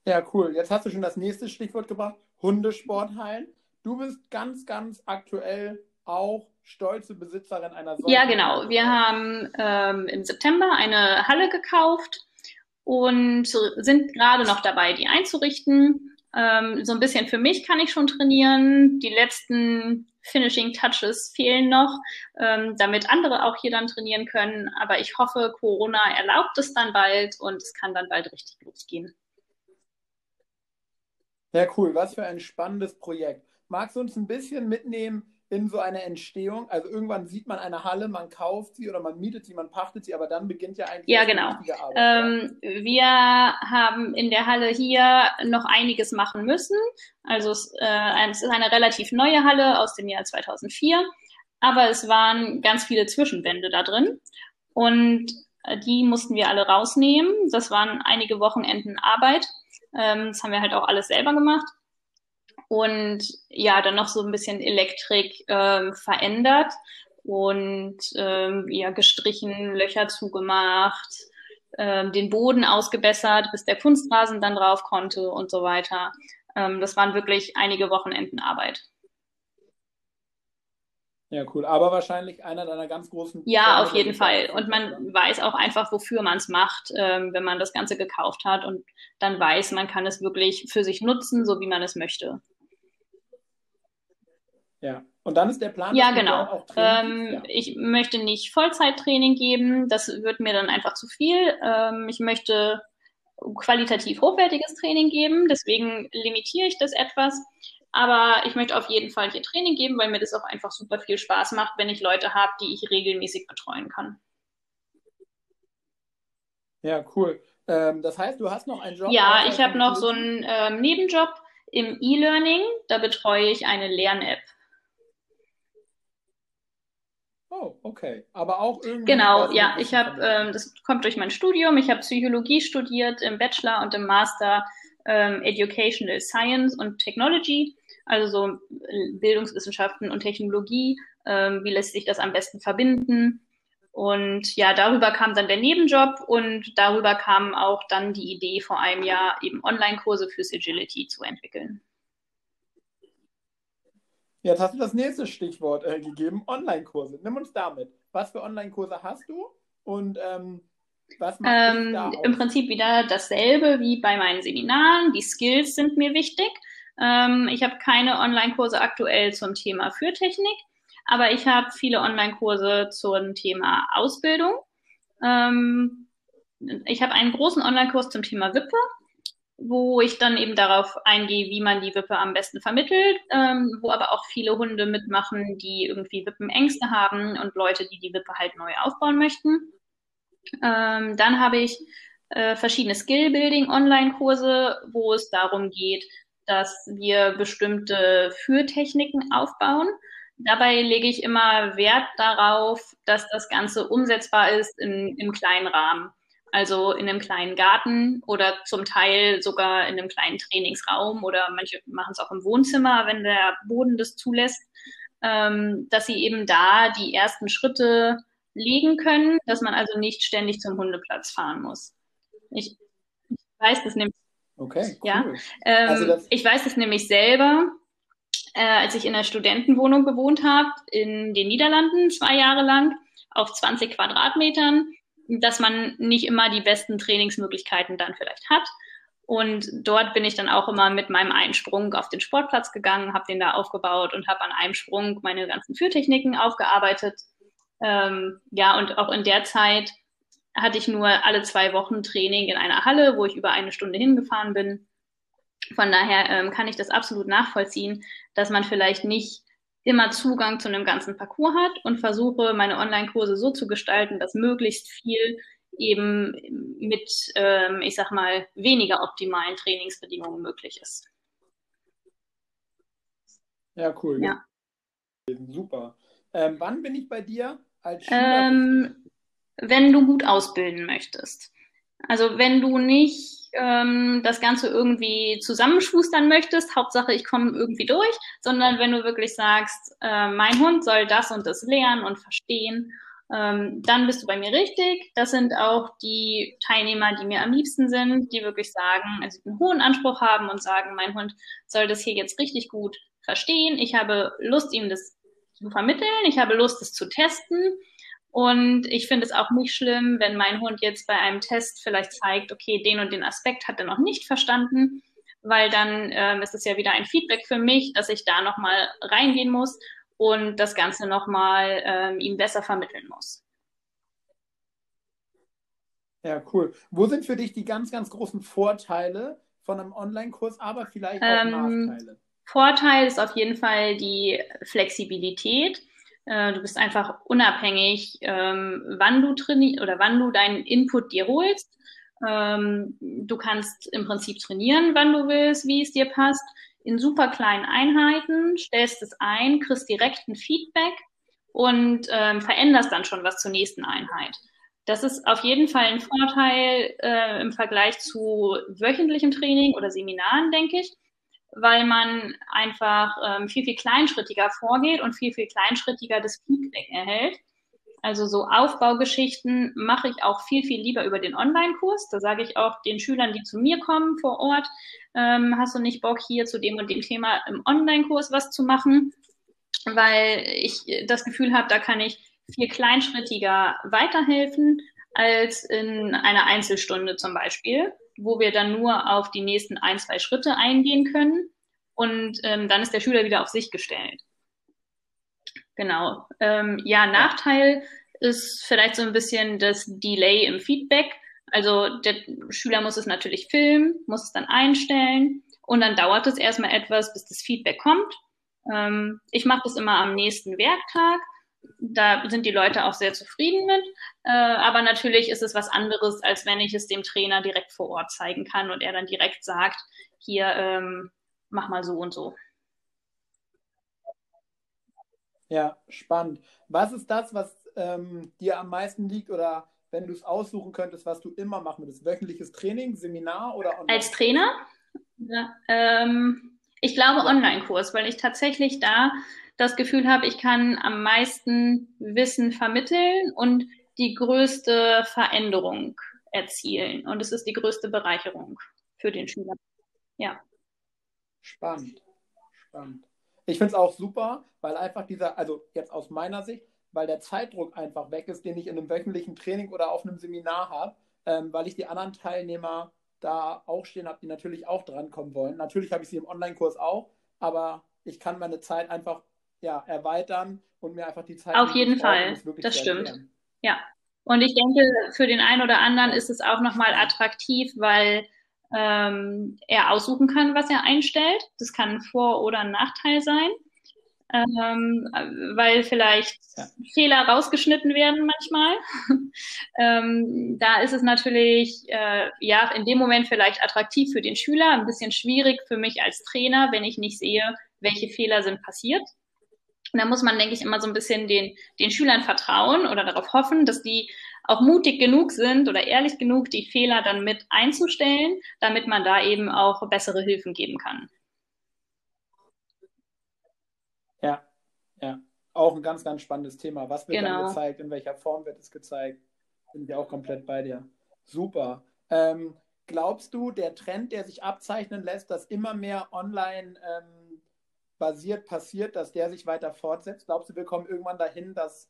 Ja, cool. Jetzt hast du schon das nächste Stichwort gebracht. Hundesporthallen. Du bist ganz, ganz aktuell auch stolze Besitzerin einer solchen. Ja, genau. Wir haben ähm, im September eine Halle gekauft und sind gerade noch dabei, die einzurichten. Ähm, so ein bisschen für mich kann ich schon trainieren. Die letzten Finishing Touches fehlen noch, ähm, damit andere auch hier dann trainieren können. Aber ich hoffe, Corona erlaubt es dann bald und es kann dann bald richtig losgehen. Ja, cool. Was für ein spannendes Projekt. Magst du uns ein bisschen mitnehmen in so eine Entstehung? Also irgendwann sieht man eine Halle, man kauft sie oder man mietet sie, man pachtet sie, aber dann beginnt ja eigentlich ja, genau. die Arbeit. Ähm, ja? Wir haben in der Halle hier noch einiges machen müssen. Also es, äh, es ist eine relativ neue Halle aus dem Jahr 2004, aber es waren ganz viele Zwischenwände da drin und äh, die mussten wir alle rausnehmen. Das waren einige Wochenenden Arbeit. Ähm, das haben wir halt auch alles selber gemacht und ja, dann noch so ein bisschen Elektrik ähm, verändert und ähm, ja, gestrichen, Löcher zugemacht, ähm, den Boden ausgebessert, bis der Kunstrasen dann drauf konnte und so weiter. Ähm, das waren wirklich einige Wochenenden Arbeit. Ja, cool. Aber wahrscheinlich einer deiner ganz großen. Ja, auf jeden Fall. Und man weiß auch einfach, wofür man es macht, ähm, wenn man das Ganze gekauft hat und dann weiß, man kann es wirklich für sich nutzen, so wie man es möchte. Ja, und dann ist der Plan. Ja, genau. Ähm, ja. Ich möchte nicht Vollzeittraining geben, das wird mir dann einfach zu viel. Ähm, ich möchte qualitativ hochwertiges Training geben, deswegen limitiere ich das etwas. Aber ich möchte auf jeden Fall hier Training geben, weil mir das auch einfach super viel Spaß macht, wenn ich Leute habe, die ich regelmäßig betreuen kann. Ja, cool. Ähm, das heißt, du hast noch einen Job? Ja, ich habe noch so einen ähm, Nebenjob im E-Learning. Da betreue ich eine Lern-App. Oh, okay. Aber auch irgendwie. Genau, ja. Ich habe, ähm, das kommt durch mein Studium. Ich habe Psychologie studiert im Bachelor und im Master ähm, Educational Science und Technology, also so äh, Bildungswissenschaften und Technologie. Ähm, wie lässt sich das am besten verbinden? Und ja, darüber kam dann der Nebenjob und darüber kam auch dann die Idee vor einem Jahr, eben Online-Kurse fürs Agility zu entwickeln. Jetzt hast du das nächste Stichwort äh, gegeben, Online-Kurse. Nimm uns damit. Was für Online-Kurse hast du und ähm, was machst ähm, da Im Prinzip wieder dasselbe wie bei meinen Seminaren. Die Skills sind mir wichtig. Ähm, ich habe keine Online-Kurse aktuell zum Thema Führtechnik, aber ich habe viele Online-Kurse zum Thema Ausbildung. Ähm, ich habe einen großen Online-Kurs zum Thema Wippe wo ich dann eben darauf eingehe, wie man die Wippe am besten vermittelt, ähm, wo aber auch viele Hunde mitmachen, die irgendwie Wippenängste haben und Leute, die die Wippe halt neu aufbauen möchten. Ähm, dann habe ich äh, verschiedene Skill-Building-Online-Kurse, wo es darum geht, dass wir bestimmte Führtechniken aufbauen. Dabei lege ich immer Wert darauf, dass das Ganze umsetzbar ist in, im kleinen Rahmen. Also in einem kleinen Garten oder zum Teil sogar in einem kleinen Trainingsraum oder manche machen es auch im Wohnzimmer, wenn der Boden das zulässt, ähm, dass sie eben da die ersten Schritte legen können, dass man also nicht ständig zum Hundeplatz fahren muss. Ich, ich weiß das nämlich. Okay, cool. Ja, ähm, also ich weiß das nämlich selber, äh, als ich in einer Studentenwohnung gewohnt habe in den Niederlanden zwei Jahre lang auf 20 Quadratmetern dass man nicht immer die besten Trainingsmöglichkeiten dann vielleicht hat. Und dort bin ich dann auch immer mit meinem Einsprung auf den Sportplatz gegangen, habe den da aufgebaut und habe an einem Sprung meine ganzen Führtechniken aufgearbeitet. Ähm, ja, und auch in der Zeit hatte ich nur alle zwei Wochen Training in einer Halle, wo ich über eine Stunde hingefahren bin. Von daher ähm, kann ich das absolut nachvollziehen, dass man vielleicht nicht immer Zugang zu einem ganzen Parcours hat und versuche, meine Online-Kurse so zu gestalten, dass möglichst viel eben mit, ähm, ich sag mal, weniger optimalen Trainingsbedingungen möglich ist. Ja, cool. Ja. Super. Ähm, wann bin ich bei dir als Schüler? Ähm, wenn du gut ausbilden möchtest. Also wenn du nicht ähm, das Ganze irgendwie zusammenschustern möchtest, Hauptsache ich komme irgendwie durch, sondern wenn du wirklich sagst, äh, mein Hund soll das und das lernen und verstehen ähm, dann bist du bei mir richtig. Das sind auch die Teilnehmer, die mir am liebsten sind, die wirklich sagen, also einen hohen Anspruch haben und sagen, mein Hund soll das hier jetzt richtig gut verstehen. Ich habe Lust, ihm das zu vermitteln. Ich habe Lust, es zu testen. Und ich finde es auch nicht schlimm, wenn mein Hund jetzt bei einem Test vielleicht zeigt, okay, den und den Aspekt hat er noch nicht verstanden, weil dann ähm, ist es ja wieder ein Feedback für mich, dass ich da nochmal reingehen muss und das Ganze nochmal ähm, ihm besser vermitteln muss. Ja, cool. Wo sind für dich die ganz, ganz großen Vorteile von einem Online-Kurs, aber vielleicht auch ähm, Nachteile? Vorteil ist auf jeden Fall die Flexibilität. Äh, du bist einfach unabhängig, ähm, wann du trainierst oder wann du deinen Input dir holst. Ähm, du kannst im Prinzip trainieren, wann du willst, wie es dir passt in super kleinen Einheiten, stellst es ein, kriegst direkt ein Feedback und ähm, veränderst dann schon was zur nächsten Einheit. Das ist auf jeden Fall ein Vorteil äh, im Vergleich zu wöchentlichem Training oder Seminaren, denke ich, weil man einfach ähm, viel, viel kleinschrittiger vorgeht und viel, viel kleinschrittiger das Feedback erhält. Also so Aufbaugeschichten mache ich auch viel, viel lieber über den Online-Kurs. Da sage ich auch den Schülern, die zu mir kommen vor Ort, ähm, hast du nicht Bock, hier zu dem und dem Thema im Online-Kurs was zu machen? Weil ich das Gefühl habe, da kann ich viel kleinschrittiger weiterhelfen als in einer Einzelstunde zum Beispiel, wo wir dann nur auf die nächsten ein, zwei Schritte eingehen können und ähm, dann ist der Schüler wieder auf sich gestellt. Genau. Ähm, ja, Nachteil ist vielleicht so ein bisschen das Delay im Feedback. Also der Schüler muss es natürlich filmen, muss es dann einstellen und dann dauert es erstmal etwas, bis das Feedback kommt. Ähm, ich mache das immer am nächsten Werktag. Da sind die Leute auch sehr zufrieden mit. Äh, aber natürlich ist es was anderes, als wenn ich es dem Trainer direkt vor Ort zeigen kann und er dann direkt sagt, hier, ähm, mach mal so und so. Ja, spannend. Was ist das, was ähm, dir am meisten liegt oder wenn du es aussuchen könntest, was du immer machen würdest? Wöchentliches Training, Seminar oder online? Als Trainer? Ja, ähm, ich glaube. Online-Kurs, weil ich tatsächlich da das Gefühl habe, ich kann am meisten Wissen vermitteln und die größte Veränderung erzielen. Und es ist die größte Bereicherung für den Schüler. Ja. Spannend. Spannend. Ich finde es auch super, weil einfach dieser, also jetzt aus meiner Sicht, weil der Zeitdruck einfach weg ist, den ich in einem wöchentlichen Training oder auf einem Seminar habe, ähm, weil ich die anderen Teilnehmer da auch stehen habe, die natürlich auch drankommen wollen. Natürlich habe ich sie im Online-Kurs auch, aber ich kann meine Zeit einfach ja, erweitern und mir einfach die Zeit. Auf jeden Fall, das stimmt. Erklären. Ja. Und ich denke, für den einen oder anderen ist es auch nochmal attraktiv, weil ähm, er aussuchen kann, was er einstellt. Das kann ein Vor- oder ein Nachteil sein, ähm, weil vielleicht ja. Fehler rausgeschnitten werden manchmal. ähm, da ist es natürlich äh, ja in dem Moment vielleicht attraktiv für den Schüler, ein bisschen schwierig für mich als Trainer, wenn ich nicht sehe, welche Fehler sind passiert. Da muss man, denke ich, immer so ein bisschen den, den Schülern vertrauen oder darauf hoffen, dass die auch mutig genug sind oder ehrlich genug, die Fehler dann mit einzustellen, damit man da eben auch bessere Hilfen geben kann. Ja, ja. Auch ein ganz, ganz spannendes Thema. Was wird genau. dann gezeigt? In welcher Form wird es gezeigt? Bin ich auch komplett bei dir. Super. Ähm, glaubst du, der Trend, der sich abzeichnen lässt, dass immer mehr online ähm, basiert passiert, dass der sich weiter fortsetzt? Glaubst du, wir kommen irgendwann dahin, dass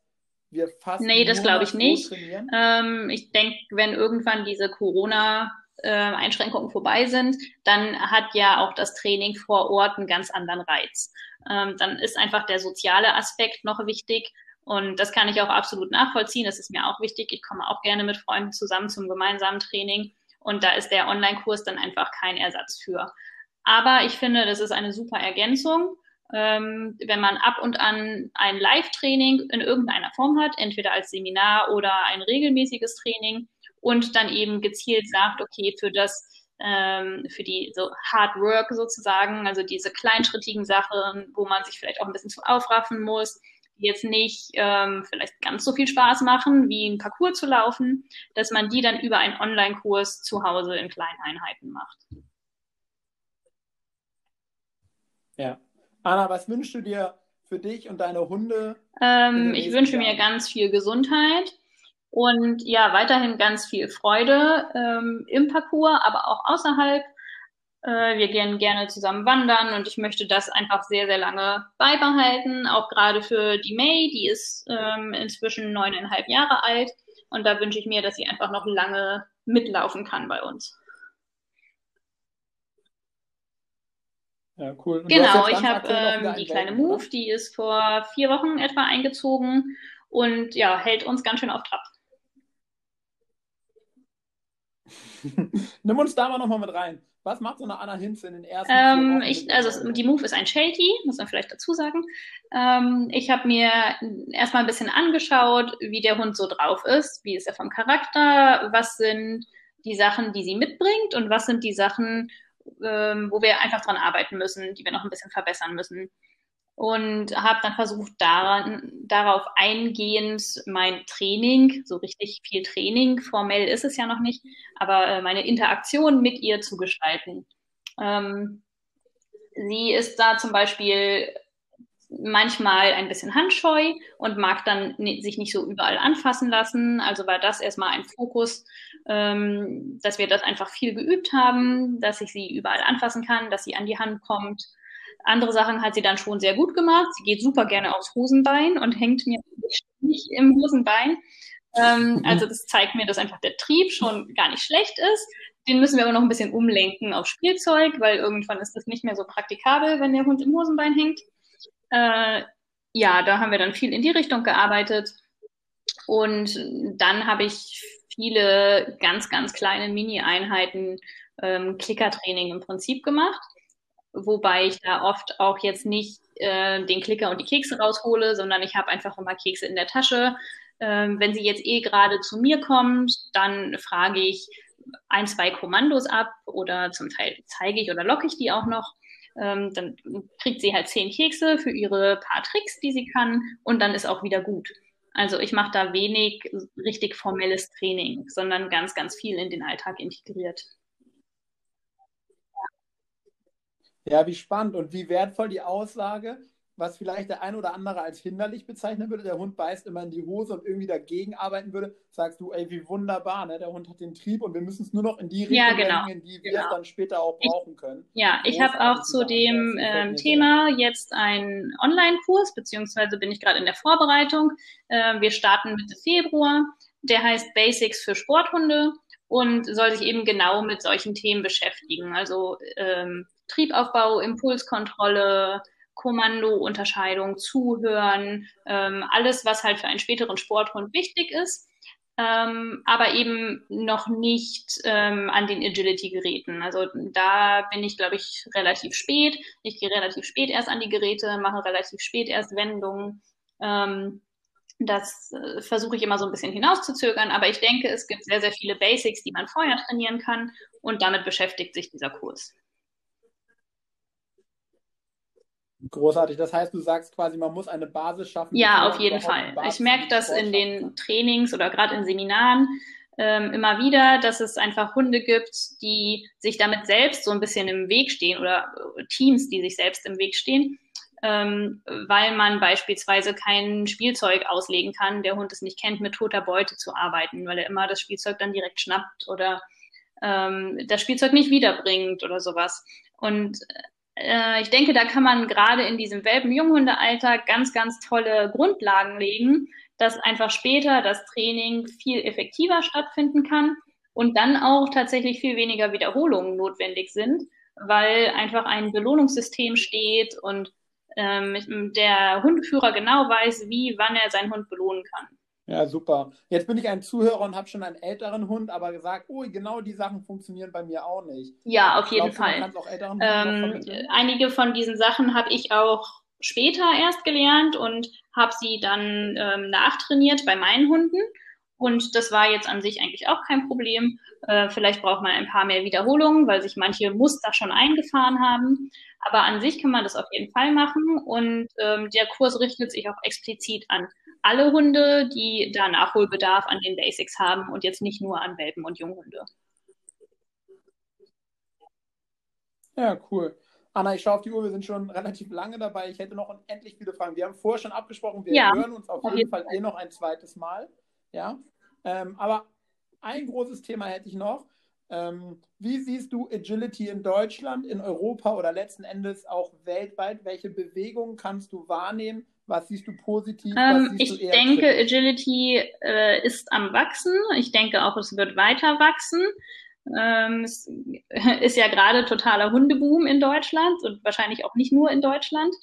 wir fast. Nee, das glaube ich nicht. Ähm, ich denke, wenn irgendwann diese Corona- Einschränkungen vorbei sind, dann hat ja auch das Training vor Ort einen ganz anderen Reiz. Ähm, dann ist einfach der soziale Aspekt noch wichtig. Und das kann ich auch absolut nachvollziehen. Das ist mir auch wichtig. Ich komme auch gerne mit Freunden zusammen zum gemeinsamen Training. Und da ist der Online-Kurs dann einfach kein Ersatz für. Aber ich finde, das ist eine super Ergänzung ähm, wenn man ab und an ein Live-Training in irgendeiner Form hat, entweder als Seminar oder ein regelmäßiges Training und dann eben gezielt sagt, okay, für das ähm, für die so Hard Work sozusagen, also diese kleinschrittigen Sachen, wo man sich vielleicht auch ein bisschen zu aufraffen muss, die jetzt nicht ähm, vielleicht ganz so viel Spaß machen, wie ein Parcours zu laufen, dass man die dann über einen Online-Kurs zu Hause in kleinen Einheiten macht. Ja, Anna, was wünschst du dir für dich und deine Hunde? Ähm, ich wünsche mir ganz viel Gesundheit und ja, weiterhin ganz viel Freude ähm, im Parcours, aber auch außerhalb. Äh, wir gehen gerne zusammen wandern und ich möchte das einfach sehr, sehr lange beibehalten. Auch gerade für die May, die ist ähm, inzwischen neuneinhalb Jahre alt. Und da wünsche ich mir, dass sie einfach noch lange mitlaufen kann bei uns. Ja, cool. Und genau, ich habe ähm, die kleine Move, oder? die ist vor vier Wochen etwa eingezogen und ja, hält uns ganz schön auf Trab. Nimm uns da mal nochmal mit rein. Was macht so eine Anna Hinz in den ersten ähm, ich, Also die Move ist ein Sheltie, muss man vielleicht dazu sagen. Ähm, ich habe mir erstmal ein bisschen angeschaut, wie der Hund so drauf ist. Wie ist er vom Charakter? Was sind die Sachen, die sie mitbringt? Und was sind die Sachen, ähm, wo wir einfach dran arbeiten müssen, die wir noch ein bisschen verbessern müssen? und habe dann versucht, daran, darauf eingehend mein Training, so richtig viel Training, formell ist es ja noch nicht, aber äh, meine Interaktion mit ihr zu gestalten. Ähm, sie ist da zum Beispiel manchmal ein bisschen handscheu und mag dann sich nicht so überall anfassen lassen. Also war das erstmal ein Fokus, ähm, dass wir das einfach viel geübt haben, dass ich sie überall anfassen kann, dass sie an die Hand kommt andere Sachen hat sie dann schon sehr gut gemacht. Sie geht super gerne aufs Hosenbein und hängt mir nicht im Hosenbein. Ähm, also das zeigt mir, dass einfach der Trieb schon gar nicht schlecht ist. Den müssen wir aber noch ein bisschen umlenken auf Spielzeug, weil irgendwann ist das nicht mehr so praktikabel, wenn der Hund im Hosenbein hängt. Äh, ja, da haben wir dann viel in die Richtung gearbeitet. Und dann habe ich viele ganz, ganz kleine Mini-Einheiten ähm, Klickertraining im Prinzip gemacht wobei ich da oft auch jetzt nicht äh, den Klicker und die Kekse raushole, sondern ich habe einfach immer Kekse in der Tasche. Ähm, wenn sie jetzt eh gerade zu mir kommt, dann frage ich ein, zwei Kommandos ab oder zum Teil zeige ich oder locke ich die auch noch. Ähm, dann kriegt sie halt zehn Kekse für ihre paar Tricks, die sie kann und dann ist auch wieder gut. Also ich mache da wenig richtig formelles Training, sondern ganz, ganz viel in den Alltag integriert. Ja, wie spannend und wie wertvoll die Aussage, was vielleicht der ein oder andere als hinderlich bezeichnen würde. Der Hund beißt immer in die Hose und irgendwie dagegen arbeiten würde. Sagst du, ey, wie wunderbar, ne? Der Hund hat den Trieb und wir müssen es nur noch in die Richtung ja, genau. bringen, in die wir es dann später auch brauchen können. Ich, ja, ich habe auch zu dem ähm, Thema jetzt einen Online-Kurs, beziehungsweise bin ich gerade in der Vorbereitung. Äh, wir starten Mitte Februar. Der heißt Basics für Sporthunde und soll sich eben genau mit solchen Themen beschäftigen. Also ähm, Triebaufbau, Impulskontrolle, Kommandounterscheidung, Zuhören, ähm, alles, was halt für einen späteren Sporthund wichtig ist, ähm, aber eben noch nicht ähm, an den Agility-Geräten. Also da bin ich, glaube ich, relativ spät. Ich gehe relativ spät erst an die Geräte, mache relativ spät erst Wendungen. Ähm, das äh, versuche ich immer so ein bisschen hinauszuzögern, aber ich denke, es gibt sehr, sehr viele Basics, die man vorher trainieren kann und damit beschäftigt sich dieser Kurs. Großartig. Das heißt, du sagst quasi, man muss eine Basis schaffen. Ja, auf jeden Fall. Ich merke das in den Trainings oder gerade in Seminaren ähm, immer wieder, dass es einfach Hunde gibt, die sich damit selbst so ein bisschen im Weg stehen oder äh, Teams, die sich selbst im Weg stehen, ähm, weil man beispielsweise kein Spielzeug auslegen kann, der Hund es nicht kennt, mit toter Beute zu arbeiten, weil er immer das Spielzeug dann direkt schnappt oder ähm, das Spielzeug nicht wiederbringt oder sowas. Und äh, ich denke, da kann man gerade in diesem Welpen-Junghundealter ganz, ganz tolle Grundlagen legen, dass einfach später das Training viel effektiver stattfinden kann und dann auch tatsächlich viel weniger Wiederholungen notwendig sind, weil einfach ein Belohnungssystem steht und ähm, der Hundeführer genau weiß, wie, wann er seinen Hund belohnen kann. Ja, super. Jetzt bin ich ein Zuhörer und habe schon einen älteren Hund, aber gesagt, oh, genau die Sachen funktionieren bei mir auch nicht. Ja, auf jeden Fall. Ähm, einige von diesen Sachen habe ich auch später erst gelernt und habe sie dann ähm, nachtrainiert bei meinen Hunden. Und das war jetzt an sich eigentlich auch kein Problem. Äh, vielleicht braucht man ein paar mehr Wiederholungen, weil sich manche Muster schon eingefahren haben. Aber an sich kann man das auf jeden Fall machen. Und ähm, der Kurs richtet sich auch explizit an alle Hunde, die da Nachholbedarf an den Basics haben und jetzt nicht nur an Welpen und Junghunde. Ja, cool. Anna, ich schaue auf die Uhr, wir sind schon relativ lange dabei. Ich hätte noch unendlich viele Fragen. Wir haben vorher schon abgesprochen, wir Ja, hören uns auf jeden Fall eh noch ein zweites Mal. Ja. Ähm, aber ein großes Thema hätte ich noch. Ähm, wie siehst du Agility in Deutschland, in Europa oder letzten Endes auch weltweit? Welche Bewegungen kannst du wahrnehmen? Was siehst du positiv? Ähm, siehst ich du denke, kritisch? Agility äh, ist am Wachsen. Ich denke auch, es wird weiter wachsen. Ähm, es ist ja gerade totaler Hundeboom in Deutschland und wahrscheinlich auch nicht nur in Deutschland,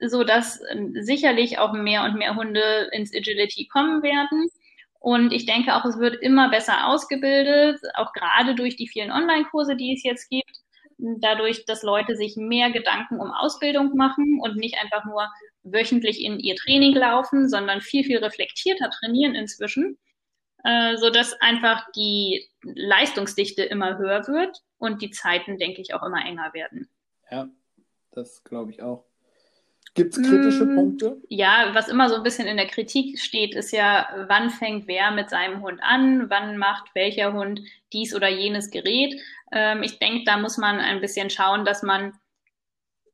so dass ähm, sicherlich auch mehr und mehr Hunde ins Agility kommen werden. Und ich denke auch, es wird immer besser ausgebildet, auch gerade durch die vielen Online-Kurse, die es jetzt gibt. Dadurch, dass Leute sich mehr Gedanken um Ausbildung machen und nicht einfach nur wöchentlich in ihr Training laufen, sondern viel, viel reflektierter trainieren inzwischen, äh, so dass einfach die Leistungsdichte immer höher wird und die Zeiten, denke ich, auch immer enger werden. Ja, das glaube ich auch. Gibt es kritische Mm, Punkte? Ja, was immer so ein bisschen in der Kritik steht, ist ja, wann fängt wer mit seinem Hund an, wann macht welcher Hund dies oder jenes Gerät. Ähm, ich denke, da muss man ein bisschen schauen, dass man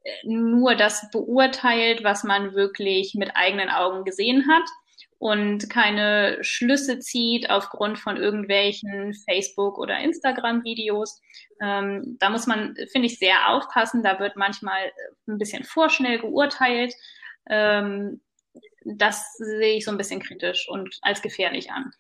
äh, nur das beurteilt, was man wirklich mit eigenen Augen gesehen hat und keine Schlüsse zieht aufgrund von irgendwelchen Facebook- oder Instagram-Videos. Ähm, da muss man, finde ich, sehr aufpassen. Da wird manchmal ein bisschen vorschnell geurteilt. Ähm, das sehe ich so ein bisschen kritisch und als gefährlich an.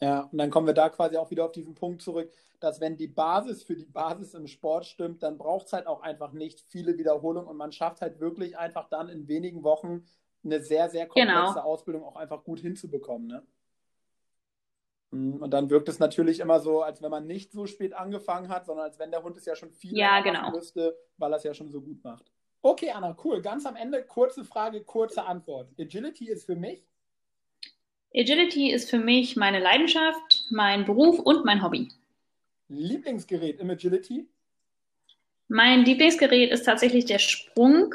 Ja, und dann kommen wir da quasi auch wieder auf diesen Punkt zurück, dass wenn die Basis für die Basis im Sport stimmt, dann braucht es halt auch einfach nicht viele Wiederholungen und man schafft halt wirklich einfach dann in wenigen Wochen eine sehr, sehr komplexe Genau. Ausbildung auch einfach gut hinzubekommen. Ne? Mm, Und dann wirkt es natürlich immer so, als wenn man nicht so spät angefangen hat, sondern als wenn der Hund es ja schon viel Ja, genau. müsste, weil er es ja schon so gut macht. Okay, Anna, cool. Ganz am Ende kurze Frage, kurze Antwort. Agility ist für mich Agility ist für mich meine Leidenschaft, mein Beruf und mein Hobby. Lieblingsgerät im Agility. Mein Lieblingsgerät ist tatsächlich der Sprung,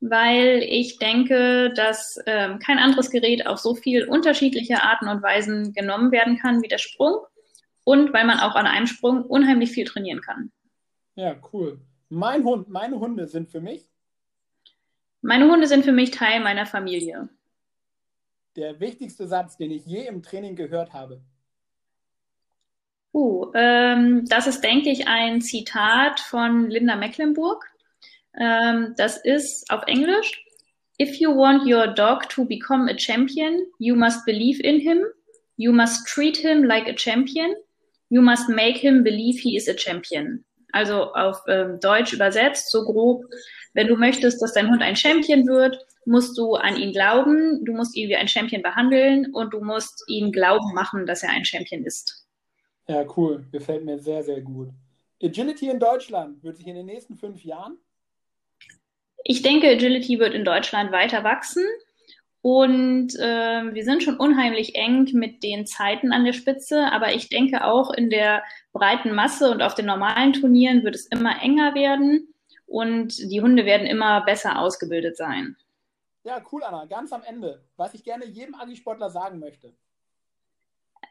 weil ich denke, dass ähm, kein anderes Gerät auf so viel unterschiedliche Arten und Weisen genommen werden kann wie der Sprung und weil man auch an einem Sprung unheimlich viel trainieren kann. Ja, cool. Mein Hund, meine Hunde sind für mich Meine Hunde sind für mich Teil meiner Familie. Der wichtigste Satz, den ich je im Training gehört habe. Uh, ähm, das ist, denke ich, ein Zitat von Linda Mecklenburg. Ähm, das ist auf Englisch. If you want your dog to become a champion, you must believe in him. You must treat him like a champion. You must make him believe he is a champion. Also auf ähm, Deutsch übersetzt, so grob. Wenn du möchtest, dass dein Hund ein Champion wird, musst du an ihn glauben, du musst ihn wie ein Champion behandeln und du musst ihn glauben machen, dass er ein Champion ist. Ja, cool. Gefällt mir sehr, sehr gut. Agility in Deutschland wird sich in den nächsten fünf Jahren. Ich denke, Agility wird in Deutschland weiter wachsen und äh, wir sind schon unheimlich eng mit den Zeiten an der Spitze, aber ich denke auch in der breiten Masse und auf den normalen Turnieren wird es immer enger werden und die Hunde werden immer besser ausgebildet sein. Ja, cool, Anna. Ganz am Ende, was ich gerne jedem Agi-Sportler sagen möchte.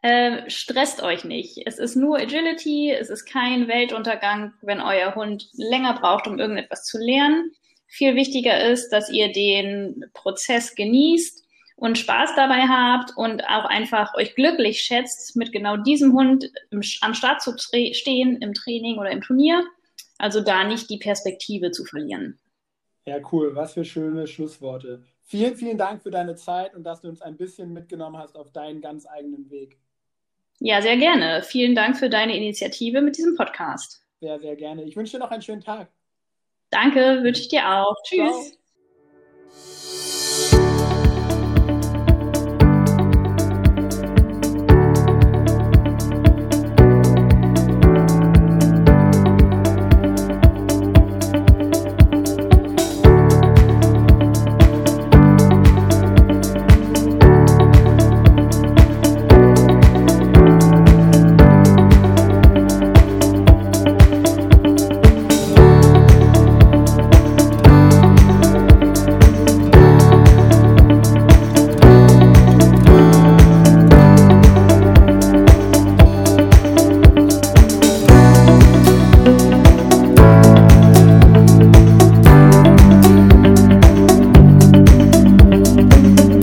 Äh, stresst euch nicht. Es ist nur Agility, es ist kein Weltuntergang, wenn euer Hund länger braucht, um irgendetwas zu lernen. Viel wichtiger ist, dass ihr den Prozess genießt und Spaß dabei habt und auch einfach euch glücklich schätzt, mit genau diesem Hund im, am Start zu stehen, im Training oder im Turnier. Also da nicht die Perspektive zu verlieren. Ja, cool. Was für schöne Schlussworte. Vielen, vielen Dank für deine Zeit und dass du uns ein bisschen mitgenommen hast auf deinen ganz eigenen Weg. Ja, sehr gerne. Vielen Dank für deine Initiative mit diesem Podcast. Sehr, sehr gerne. Ich wünsche dir noch einen schönen Tag. Danke, wünsche ich dir auch. Tschüss. Ciao.